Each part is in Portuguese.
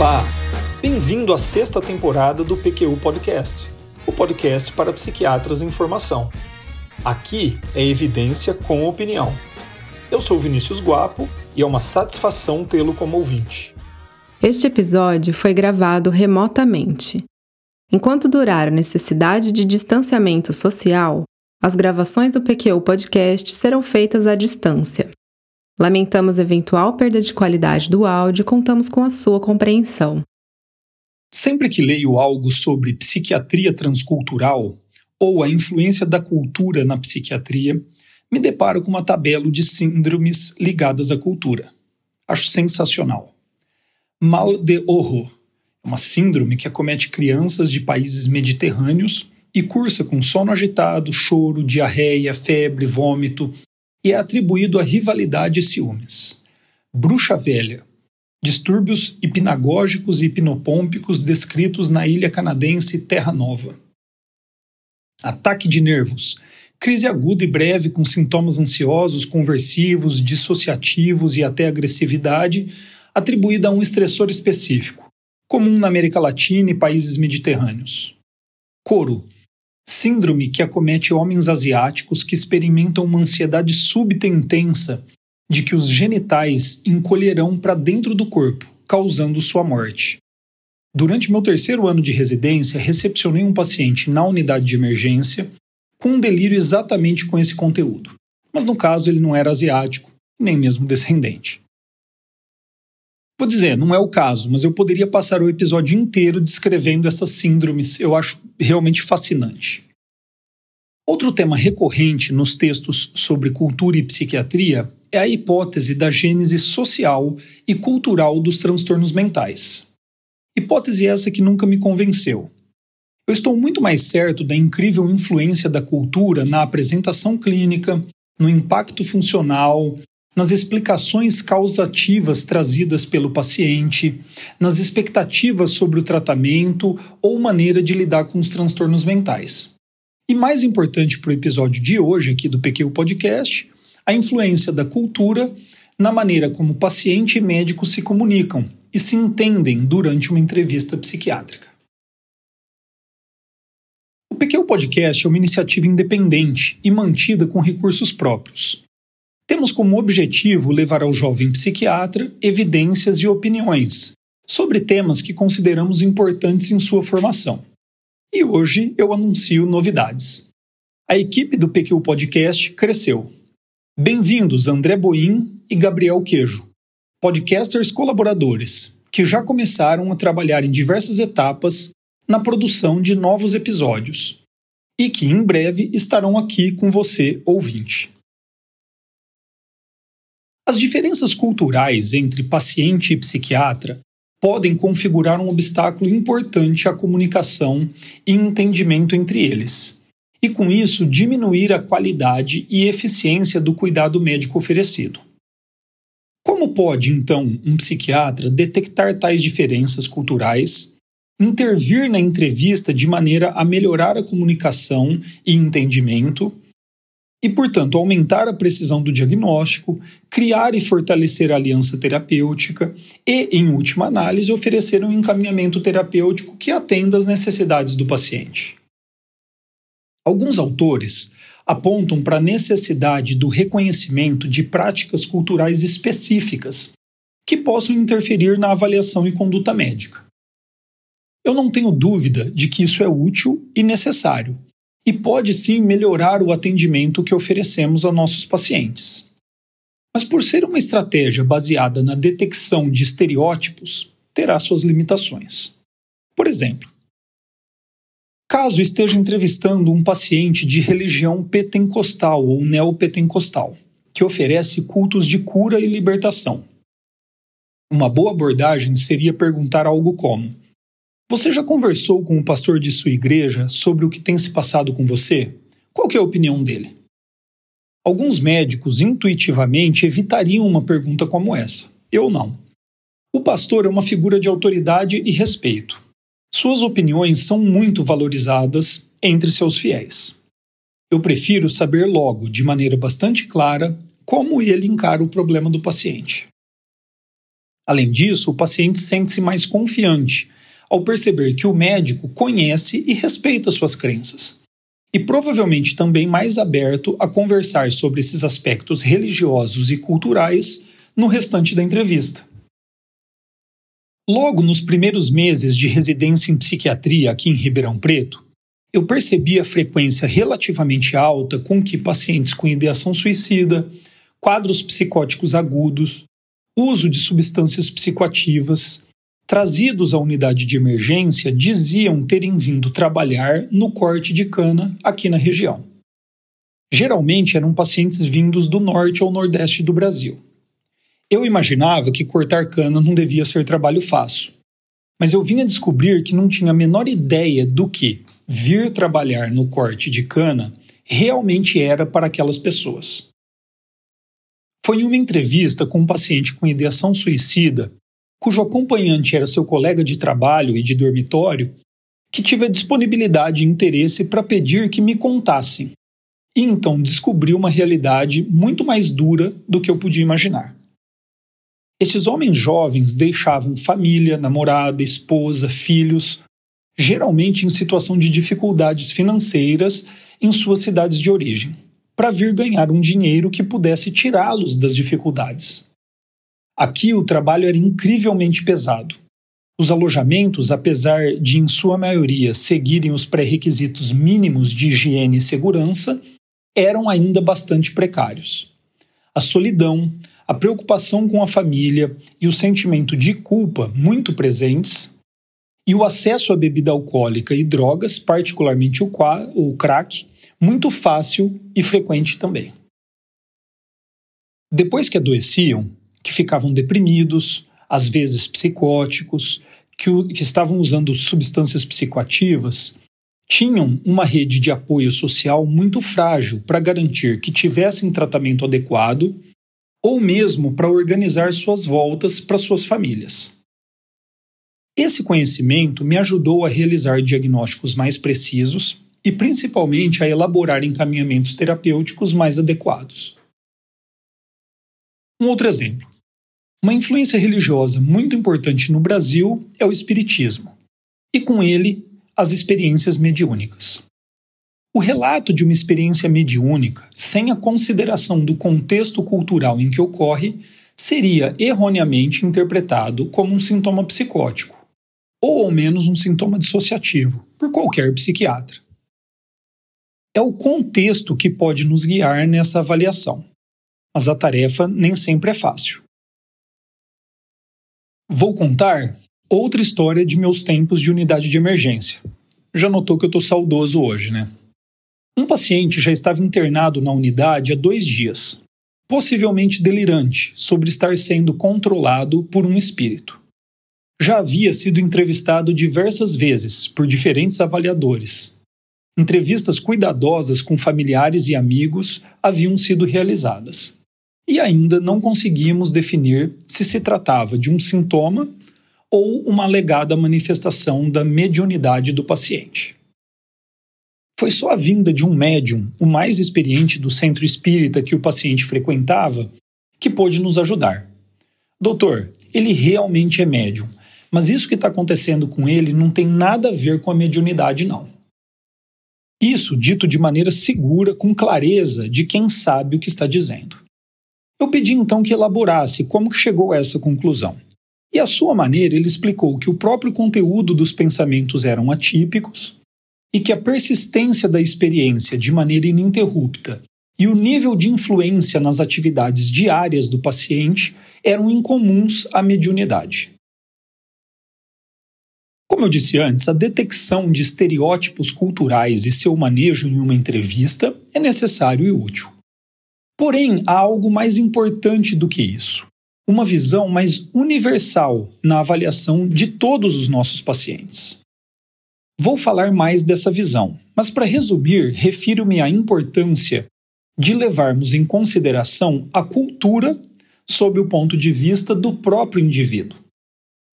Olá, bem-vindo à sexta temporada do PQU Podcast, o podcast para psiquiatras em formação. Aqui é evidência com opinião. Eu sou Vinícius Guapo e é uma satisfação tê-lo como ouvinte. Este episódio foi gravado remotamente. Enquanto durar a necessidade de distanciamento social, as gravações do PQU Podcast serão feitas à distância. Lamentamos eventual perda de qualidade do áudio e contamos com a sua compreensão. Sempre que leio algo sobre psiquiatria transcultural ou a influência da cultura na psiquiatria, me deparo com uma tabela de síndromes ligadas à cultura. Acho sensacional. Mal de horror é uma síndrome que acomete crianças de países mediterrâneos e cursa com sono agitado, choro, diarreia, febre, vômito, e é atribuído a rivalidade e ciúmes. Bruxa Velha distúrbios hipnagógicos e hipnopômpicos descritos na ilha canadense Terra Nova. Ataque de nervos crise aguda e breve com sintomas ansiosos, conversivos, dissociativos e até agressividade, atribuída a um estressor específico, comum na América Latina e países mediterrâneos. Coro síndrome que acomete homens asiáticos que experimentam uma ansiedade súbita e intensa de que os genitais encolherão para dentro do corpo, causando sua morte. Durante meu terceiro ano de residência, recepcionei um paciente na unidade de emergência com um delírio exatamente com esse conteúdo. Mas no caso ele não era asiático, nem mesmo descendente. Vou dizer, não é o caso, mas eu poderia passar o episódio inteiro descrevendo essas síndromes, eu acho realmente fascinante. Outro tema recorrente nos textos sobre cultura e psiquiatria é a hipótese da gênese social e cultural dos transtornos mentais. Hipótese essa que nunca me convenceu. Eu estou muito mais certo da incrível influência da cultura na apresentação clínica, no impacto funcional, nas explicações causativas trazidas pelo paciente, nas expectativas sobre o tratamento ou maneira de lidar com os transtornos mentais. E mais importante para o episódio de hoje aqui do PQ Podcast, a influência da cultura na maneira como paciente e médico se comunicam e se entendem durante uma entrevista psiquiátrica. O PQ Podcast é uma iniciativa independente e mantida com recursos próprios. Temos como objetivo levar ao jovem psiquiatra evidências e opiniões sobre temas que consideramos importantes em sua formação. E hoje eu anuncio novidades. A equipe do PQ Podcast cresceu. Bem-vindos André Boim e Gabriel Queijo, podcasters colaboradores, que já começaram a trabalhar em diversas etapas na produção de novos episódios e que em breve estarão aqui com você, ouvinte. As diferenças culturais entre paciente e psiquiatra podem configurar um obstáculo importante à comunicação e entendimento entre eles, e com isso diminuir a qualidade e eficiência do cuidado médico oferecido. Como pode, então, um psiquiatra detectar tais diferenças culturais, intervir na entrevista de maneira a melhorar a comunicação e entendimento e, portanto, aumentar a precisão do diagnóstico, criar e fortalecer a aliança terapêutica e, em última análise, oferecer um encaminhamento terapêutico que atenda às necessidades do paciente. Alguns autores apontam para a necessidade do reconhecimento de práticas culturais específicas que possam interferir na avaliação e conduta médica. Eu não tenho dúvida de que isso é útil e necessário, e pode sim melhorar o atendimento que oferecemos a nossos pacientes. Mas por ser uma estratégia baseada na detecção de estereótipos, terá suas limitações. Por exemplo, caso esteja entrevistando um paciente de religião pentecostal ou neopentecostal, que oferece cultos de cura e libertação. Uma boa abordagem seria perguntar algo como: você já conversou com o pastor de sua igreja sobre o que tem se passado com você? Qual é a opinião dele? Alguns médicos intuitivamente evitariam uma pergunta como essa. Eu não. O pastor é uma figura de autoridade e respeito. Suas opiniões são muito valorizadas entre seus fiéis. Eu prefiro saber logo, de maneira bastante clara, como ele encara o problema do paciente. Além disso, o paciente sente-se mais confiante ao perceber que o médico conhece e respeita suas crenças. E provavelmente também mais aberto a conversar sobre esses aspectos religiosos e culturais no restante da entrevista. Logo nos primeiros meses de residência em psiquiatria aqui em Ribeirão Preto, eu percebi a frequência relativamente alta com que pacientes com ideação suicida, quadros psicóticos agudos, uso de substâncias psicoativas, trazidos à unidade de emergência, diziam terem vindo trabalhar no corte de cana aqui na região. Geralmente eram pacientes vindos do norte ou nordeste do Brasil. Eu imaginava que cortar cana não devia ser trabalho fácil, mas eu vinha descobrir que não tinha a menor ideia do que vir trabalhar no corte de cana realmente era para aquelas pessoas. Foi em uma entrevista com um paciente com ideação suicida, cujo acompanhante era seu colega de trabalho e de dormitório, que tive a disponibilidade e interesse para pedir que me contassem. E então descobri uma realidade muito mais dura do que eu podia imaginar. Esses homens jovens deixavam família, namorada, esposa, filhos, geralmente em situação de dificuldades financeiras em suas cidades de origem, para vir ganhar um dinheiro que pudesse tirá-los das dificuldades. Aqui o trabalho era incrivelmente pesado. Os alojamentos, apesar de em sua maioria seguirem os pré-requisitos mínimos de higiene e segurança, eram ainda bastante precários. A solidão, a preocupação com a família e o sentimento de culpa muito presentes, e o acesso à bebida alcoólica e drogas, particularmente o, o crack, muito fácil e frequente também. Depois que adoeciam, que ficavam deprimidos, às vezes psicóticos, que, que estavam usando substâncias psicoativas, tinham uma rede de apoio social muito frágil para garantir que tivessem tratamento adequado ou mesmo para organizar suas voltas para suas famílias. Esse conhecimento me ajudou a realizar diagnósticos mais precisos e principalmente a elaborar encaminhamentos terapêuticos mais adequados. Um outro exemplo. Uma influência religiosa muito importante no Brasil é o Espiritismo, e com ele, as experiências mediúnicas. O relato de uma experiência mediúnica, sem a consideração do contexto cultural em que ocorre, seria erroneamente interpretado como um sintoma psicótico, ou ao menos um sintoma dissociativo, por qualquer psiquiatra. É o contexto que pode nos guiar nessa avaliação, mas a tarefa nem sempre é fácil. Vou contar outra história de meus tempos de unidade de emergência. Já notou que eu estou saudoso hoje, né? Um paciente já estava internado na unidade há dois dias, possivelmente delirante sobre estar sendo controlado por um espírito. Já havia sido entrevistado diversas vezes por diferentes avaliadores. Entrevistas cuidadosas com familiares e amigos haviam sido realizadas. E ainda não conseguíamos definir se se tratava de um sintoma ou uma alegada manifestação da mediunidade do paciente. Foi só a vinda de um médium, o mais experiente do centro espírita que o paciente frequentava, que pôde nos ajudar. Doutor, ele realmente é médium, mas isso que está acontecendo com ele não tem nada a ver com a mediunidade, não. Isso dito de maneira segura, com clareza de quem sabe o que está dizendo. Eu pedi então que elaborasse como que chegou a essa conclusão. E à sua maneira ele explicou que o próprio conteúdo dos pensamentos eram atípicos, e que a persistência da experiência de maneira ininterrupta e o nível de influência nas atividades diárias do paciente eram incomuns à mediunidade. Como eu disse antes, a detecção de estereótipos culturais e seu manejo em uma entrevista é necessário e útil. Porém, há algo mais importante do que isso: uma visão mais universal na avaliação de todos os nossos pacientes. Vou falar mais dessa visão, mas para resumir, refiro-me à importância de levarmos em consideração a cultura sob o ponto de vista do próprio indivíduo.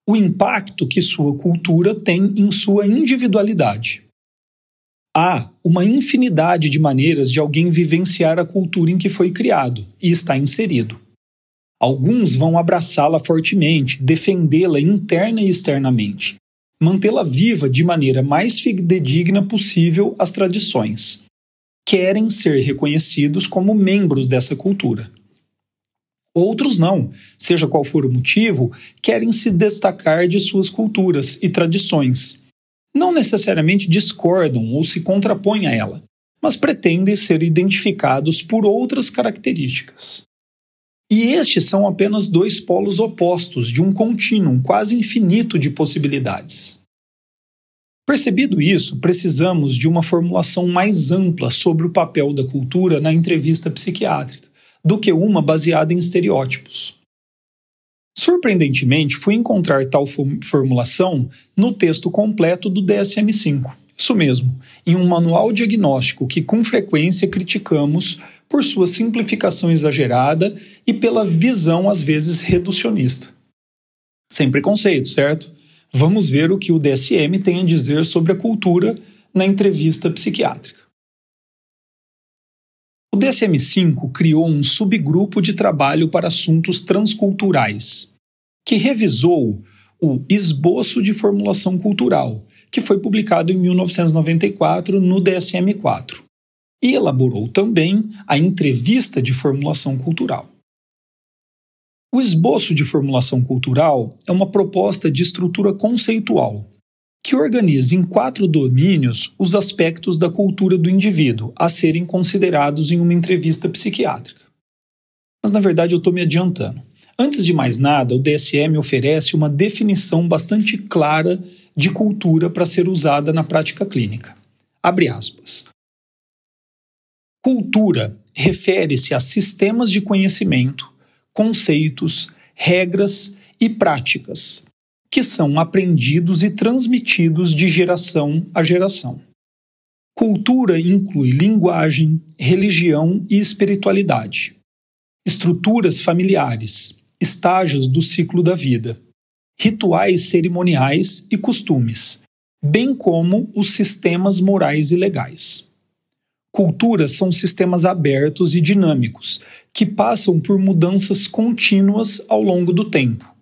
O impacto que sua cultura tem em sua individualidade. Há uma infinidade de maneiras de alguém vivenciar a cultura em que foi criado e está inserido. Alguns vão abraçá-la fortemente, defendê-la interna e externamente, mantê-la viva de maneira mais fidedigna possível às tradições. Querem ser reconhecidos como membros dessa cultura. Outros não, seja qual for o motivo, querem se destacar de suas culturas e tradições. Não necessariamente discordam ou se contrapõem a ela, mas pretendem ser identificados por outras características. E estes são apenas dois polos opostos de um contínuo quase infinito de possibilidades. Percebido isso, precisamos de uma formulação mais ampla sobre o papel da cultura na entrevista psiquiátrica do que uma baseada em estereótipos. Surpreendentemente, fui encontrar tal formulação no texto completo do DSM-5. Isso mesmo, em um manual diagnóstico que com frequência criticamos por sua simplificação exagerada e pela visão às vezes reducionista. Sem preconceito, certo? Vamos ver o que o DSM tem a dizer sobre a cultura na entrevista psiquiátrica. O DSM-5 criou um subgrupo de trabalho para assuntos transculturais, que revisou o Esboço de Formulação Cultural, que foi publicado em 1994 no DSM-4, e elaborou também a Entrevista de Formulação Cultural. O esboço de formulação cultural é uma proposta de estrutura conceitual que organiza em quatro domínios os aspectos da cultura do indivíduo a serem considerados em uma entrevista psiquiátrica. Mas na verdade eu estou me adiantando. Antes de mais nada, o DSM oferece uma definição bastante clara de cultura para ser usada na prática clínica. Abre aspas. Cultura refere-se a sistemas de conhecimento, conceitos, regras e práticas que são aprendidos e transmitidos de geração a geração. Cultura inclui linguagem, religião e espiritualidade, estruturas familiares, estágios do ciclo da vida, rituais cerimoniais e costumes, bem como os sistemas morais e legais. Culturas são sistemas abertos e dinâmicos que passam por mudanças contínuas ao longo do tempo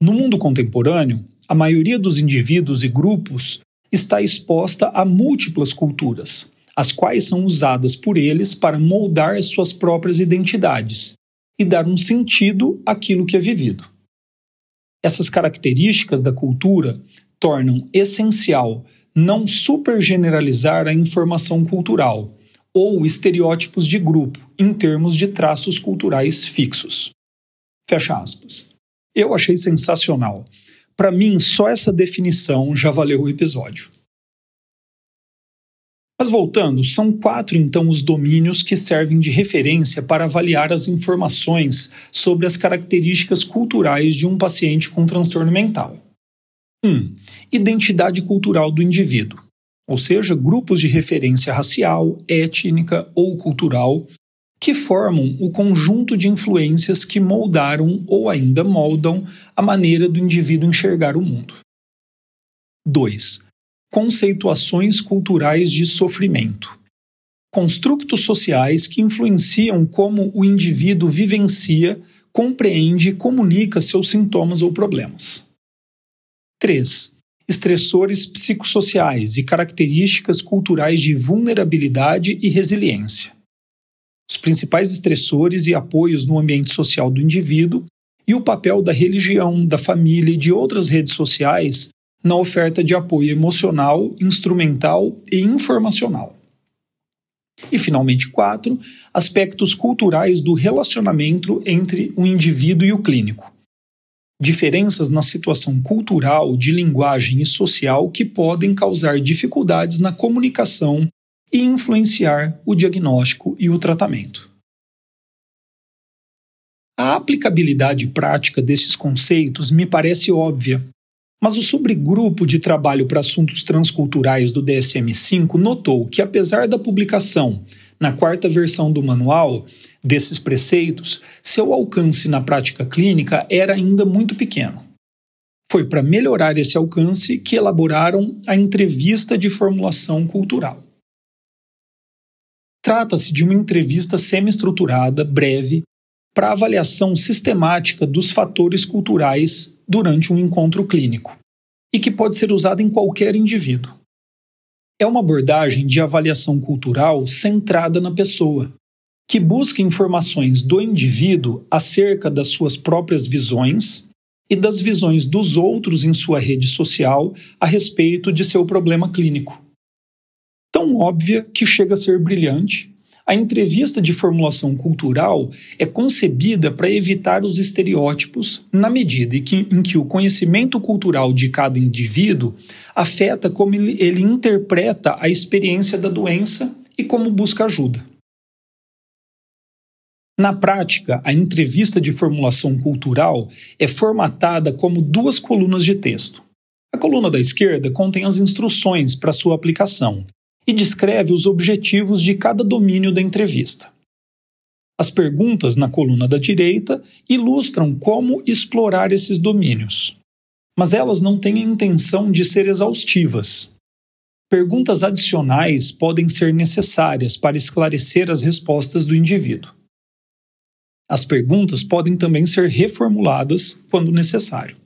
no mundo contemporâneo, a maioria dos indivíduos e grupos está exposta a múltiplas culturas, as quais são usadas por eles para moldar suas próprias identidades e dar um sentido àquilo que é vivido. Essas características da cultura tornam essencial não supergeneralizar a informação cultural ou estereótipos de grupo em termos de traços culturais fixos. Fecha aspas. Eu achei sensacional. Para mim, só essa definição já valeu o episódio. Mas voltando, são quatro então os domínios que servem de referência para avaliar as informações sobre as características culturais de um paciente com transtorno mental. 1. Um, identidade cultural do indivíduo, ou seja, grupos de referência racial, étnica ou cultural que formam o conjunto de influências que moldaram ou ainda moldam a maneira do indivíduo enxergar o mundo. 2. Conceituações culturais de sofrimento. Construtos sociais que influenciam como o indivíduo vivencia, compreende e comunica seus sintomas ou problemas. 3. Estressores psicossociais e características culturais de vulnerabilidade e resiliência os principais estressores e apoios no ambiente social do indivíduo e o papel da religião, da família e de outras redes sociais na oferta de apoio emocional, instrumental e informacional. E, finalmente, quatro, aspectos culturais do relacionamento entre o indivíduo e o clínico. Diferenças na situação cultural, de linguagem e social que podem causar dificuldades na comunicação e influenciar o diagnóstico e o tratamento. A aplicabilidade prática desses conceitos me parece óbvia, mas o subgrupo de trabalho para assuntos transculturais do DSM-5 notou que, apesar da publicação na quarta versão do manual desses preceitos, seu alcance na prática clínica era ainda muito pequeno. Foi para melhorar esse alcance que elaboraram a entrevista de formulação cultural. Trata-se de uma entrevista semi-estruturada, breve, para avaliação sistemática dos fatores culturais durante um encontro clínico e que pode ser usada em qualquer indivíduo. É uma abordagem de avaliação cultural centrada na pessoa, que busca informações do indivíduo acerca das suas próprias visões e das visões dos outros em sua rede social a respeito de seu problema clínico. Tão óbvia que chega a ser brilhante, a entrevista de formulação cultural é concebida para evitar os estereótipos na medida em que, em que, o conhecimento cultural de cada indivíduo afeta como ele, ele interpreta a experiência da doença e como busca ajuda. Na prática, a entrevista de formulação cultural é formatada como duas colunas de texto. A coluna da esquerda contém as instruções para sua aplicação e descreve os objetivos de cada domínio da entrevista. As perguntas na coluna da direita ilustram como explorar esses domínios, mas elas não têm a intenção de ser exaustivas. Perguntas adicionais podem ser necessárias para esclarecer as respostas do indivíduo. As perguntas podem também ser reformuladas quando necessário.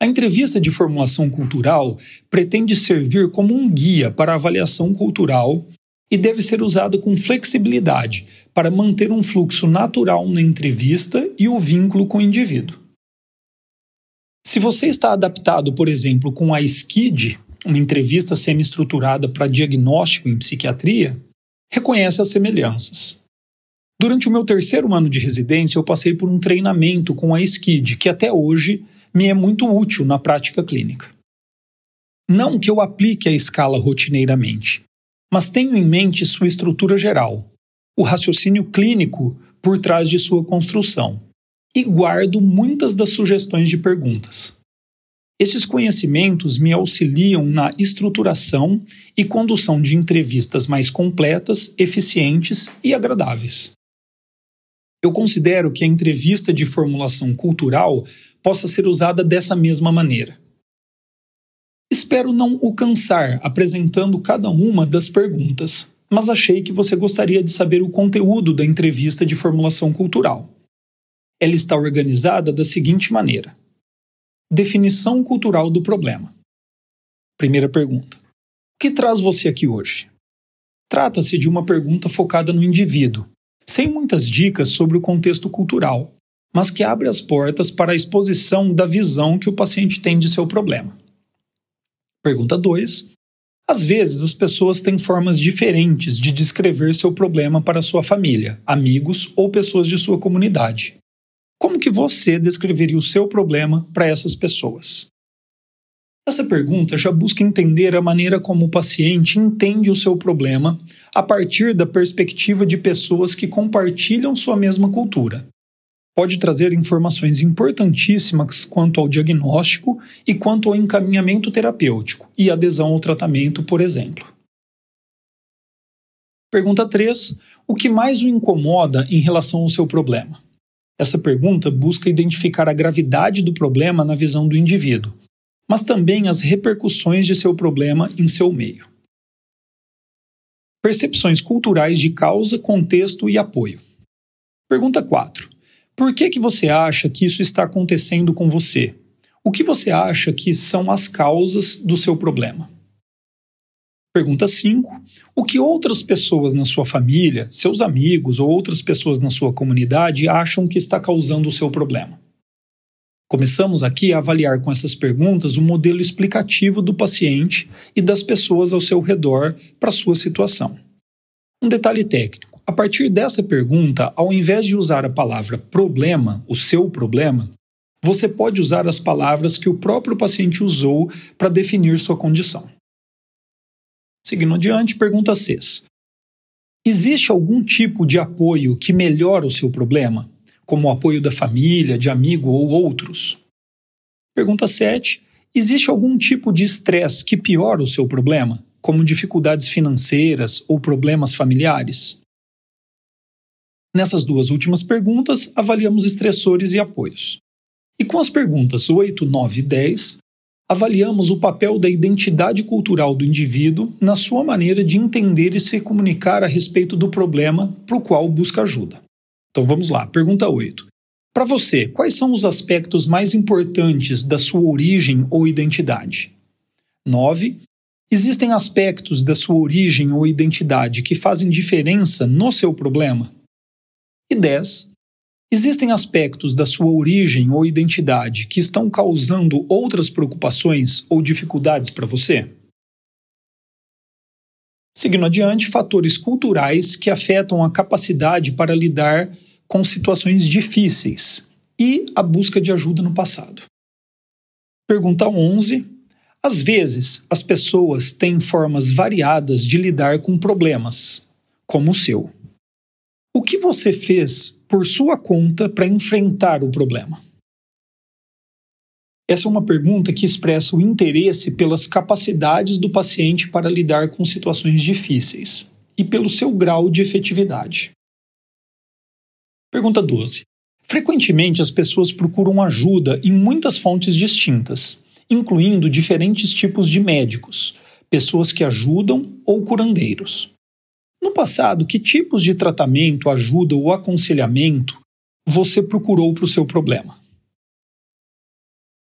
A entrevista de formulação cultural pretende servir como um guia para a avaliação cultural e deve ser usada com flexibilidade para manter um fluxo natural na entrevista e o vínculo com o indivíduo. Se você está adaptado, por exemplo, com a SKID, uma entrevista semi-estruturada para diagnóstico em psiquiatria, reconhece as semelhanças. Durante o meu terceiro ano de residência, eu passei por um treinamento com a SKID, que até hoje me é muito útil na prática clínica. Não que eu aplique a escala rotineiramente, mas tenho em mente sua estrutura geral, o raciocínio clínico por trás de sua construção, e guardo muitas das sugestões de perguntas. Esses conhecimentos me auxiliam na estruturação e condução de entrevistas mais completas, eficientes e agradáveis. Eu considero que a entrevista de formulação cultural possa ser usada dessa mesma maneira. Espero não o cansar apresentando cada uma das perguntas, mas achei que você gostaria de saber o conteúdo da entrevista de formulação cultural. Ela está organizada da seguinte maneira: Definição cultural do problema. Primeira pergunta: O que traz você aqui hoje? Trata-se de uma pergunta focada no indivíduo, sem muitas dicas sobre o contexto cultural, mas que abre as portas para a exposição da visão que o paciente tem de seu problema. Pergunta 2. Às vezes, as pessoas têm formas diferentes de descrever seu problema para sua família, amigos ou pessoas de sua comunidade. Como que você descreveria o seu problema para essas pessoas? Essa pergunta já busca entender a maneira como o paciente entende o seu problema a partir da perspectiva de pessoas que compartilham sua mesma cultura. Pode trazer informações importantíssimas quanto ao diagnóstico e quanto ao encaminhamento terapêutico e adesão ao tratamento, por exemplo. Pergunta 3. O que mais o incomoda em relação ao seu problema? Essa pergunta busca identificar a gravidade do problema na visão do indivíduo mas também as repercussões de seu problema em seu meio. Percepções culturais de causa, contexto e apoio. Pergunta 4. Por que, que você acha que isso está acontecendo com você? O que você acha que são as causas do seu problema? Pergunta 5. O que outras pessoas na sua família, seus amigos ou outras pessoas na sua comunidade acham que está causando o seu problema? Começamos aqui a avaliar com essas perguntas o modelo explicativo do paciente e das pessoas ao seu redor para sua situação. Um detalhe técnico: a partir dessa pergunta, ao invés de usar a palavra problema, o seu problema, você pode usar as palavras que o próprio paciente usou para definir sua condição. Seguindo adiante, pergunta 6. Existe algum tipo de apoio que melhora o seu problema? Como o apoio da família, de amigo ou outros? Pergunta 7. Existe algum tipo de estresse que piora o seu problema, como dificuldades financeiras ou problemas familiares? Nessas duas últimas perguntas, avaliamos estressores e apoios. E com as perguntas 8, 9 e 10, avaliamos o papel da identidade cultural do indivíduo na sua maneira de entender e se comunicar a respeito do problema para o qual busca ajuda. Então vamos lá, pergunta 8. Para você, quais são os aspectos mais importantes da sua origem ou identidade? 9. Existem aspectos da sua origem ou identidade que fazem diferença no seu problema? E 10. Existem aspectos da sua origem ou identidade que estão causando outras preocupações ou dificuldades para você? Seguindo adiante, fatores culturais que afetam a capacidade para lidar com situações difíceis e a busca de ajuda no passado. Pergunta 11. Às vezes, as pessoas têm formas variadas de lidar com problemas, como o seu. O que você fez por sua conta para enfrentar o problema? Essa é uma pergunta que expressa o interesse pelas capacidades do paciente para lidar com situações difíceis e pelo seu grau de efetividade. Pergunta 12. Frequentemente as pessoas procuram ajuda em muitas fontes distintas, incluindo diferentes tipos de médicos, pessoas que ajudam ou curandeiros. No passado, que tipos de tratamento, ajuda ou aconselhamento você procurou para o seu problema?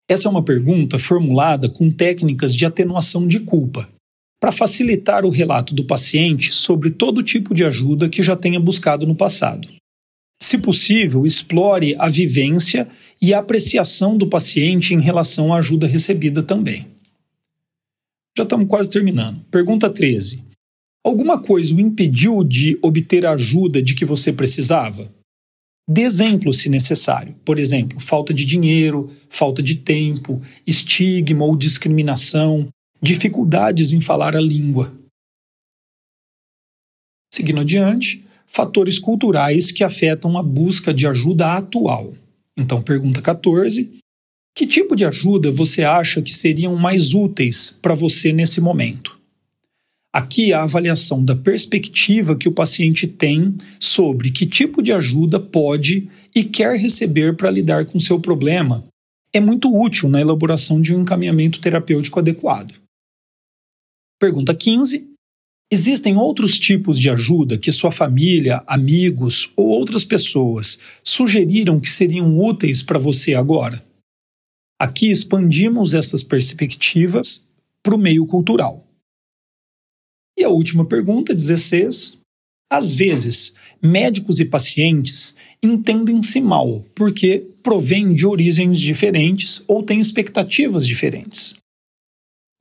Essa é uma pergunta formulada com técnicas de atenuação de culpa, para facilitar o relato do paciente sobre todo tipo de ajuda que já tenha buscado no passado. Se possível, explore a vivência e a apreciação do paciente em relação à ajuda recebida também. Já estamos quase terminando. Pergunta 13. Alguma coisa o impediu de obter a ajuda de que você precisava? Dê exemplo se necessário. Por exemplo, falta de dinheiro, falta de tempo, estigma ou discriminação, dificuldades em falar a língua. Seguindo adiante, fatores culturais que afetam a busca de ajuda atual. Então, pergunta 14: Que tipo de ajuda você acha que seriam mais úteis para você nesse momento? Aqui a avaliação da perspectiva que o paciente tem sobre que tipo de ajuda pode e quer receber para lidar com seu problema é muito útil na elaboração de um encaminhamento terapêutico adequado. Pergunta 15. Existem outros tipos de ajuda que sua família, amigos ou outras pessoas sugeriram que seriam úteis para você agora? Aqui expandimos essas perspectivas para o meio cultural. E a última pergunta, 16. Às vezes, médicos e pacientes entendem-se mal porque provêm de origens diferentes ou têm expectativas diferentes.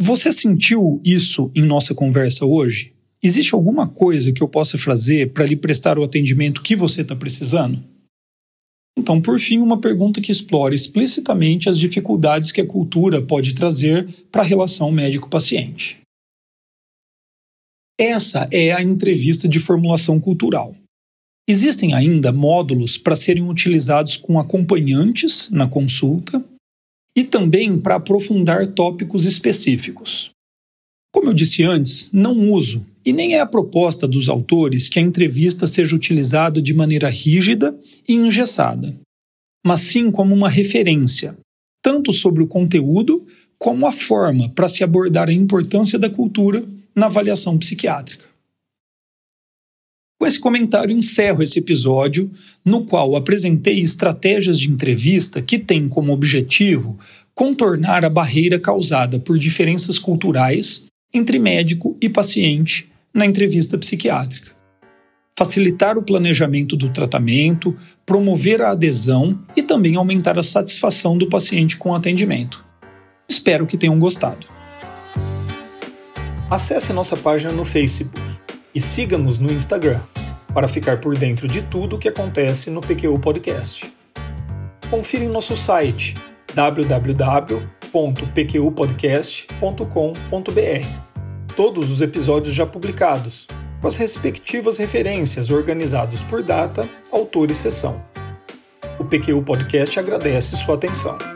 Você sentiu isso em nossa conversa hoje? Existe alguma coisa que eu possa fazer para lhe prestar o atendimento que você está precisando? Então, por fim, uma pergunta que explora explicitamente as dificuldades que a cultura pode trazer para a relação médico-paciente. Essa é a entrevista de formulação cultural. Existem ainda módulos para serem utilizados com acompanhantes na consulta e também para aprofundar tópicos específicos. Como eu disse antes, não uso e nem é a proposta dos autores que a entrevista seja utilizada de maneira rígida e engessada, mas sim como uma referência, tanto sobre o conteúdo como a forma para se abordar a importância da cultura na avaliação psiquiátrica. Com esse comentário, encerro esse episódio, no qual apresentei estratégias de entrevista que têm como objetivo contornar a barreira causada por diferenças culturais entre médico e paciente na entrevista psiquiátrica. Facilitar o planejamento do tratamento, promover a adesão e também aumentar a satisfação do paciente com o atendimento. Espero que tenham gostado. Acesse nossa página no Facebook e siga-nos no Instagram para ficar por dentro de tudo o que acontece no PQU Podcast. Confira em nosso site www.pqpodcast.com.br todos os episódios já publicados, com as respectivas referências organizados por data, autor e sessão. O PQU Podcast agradece sua atenção.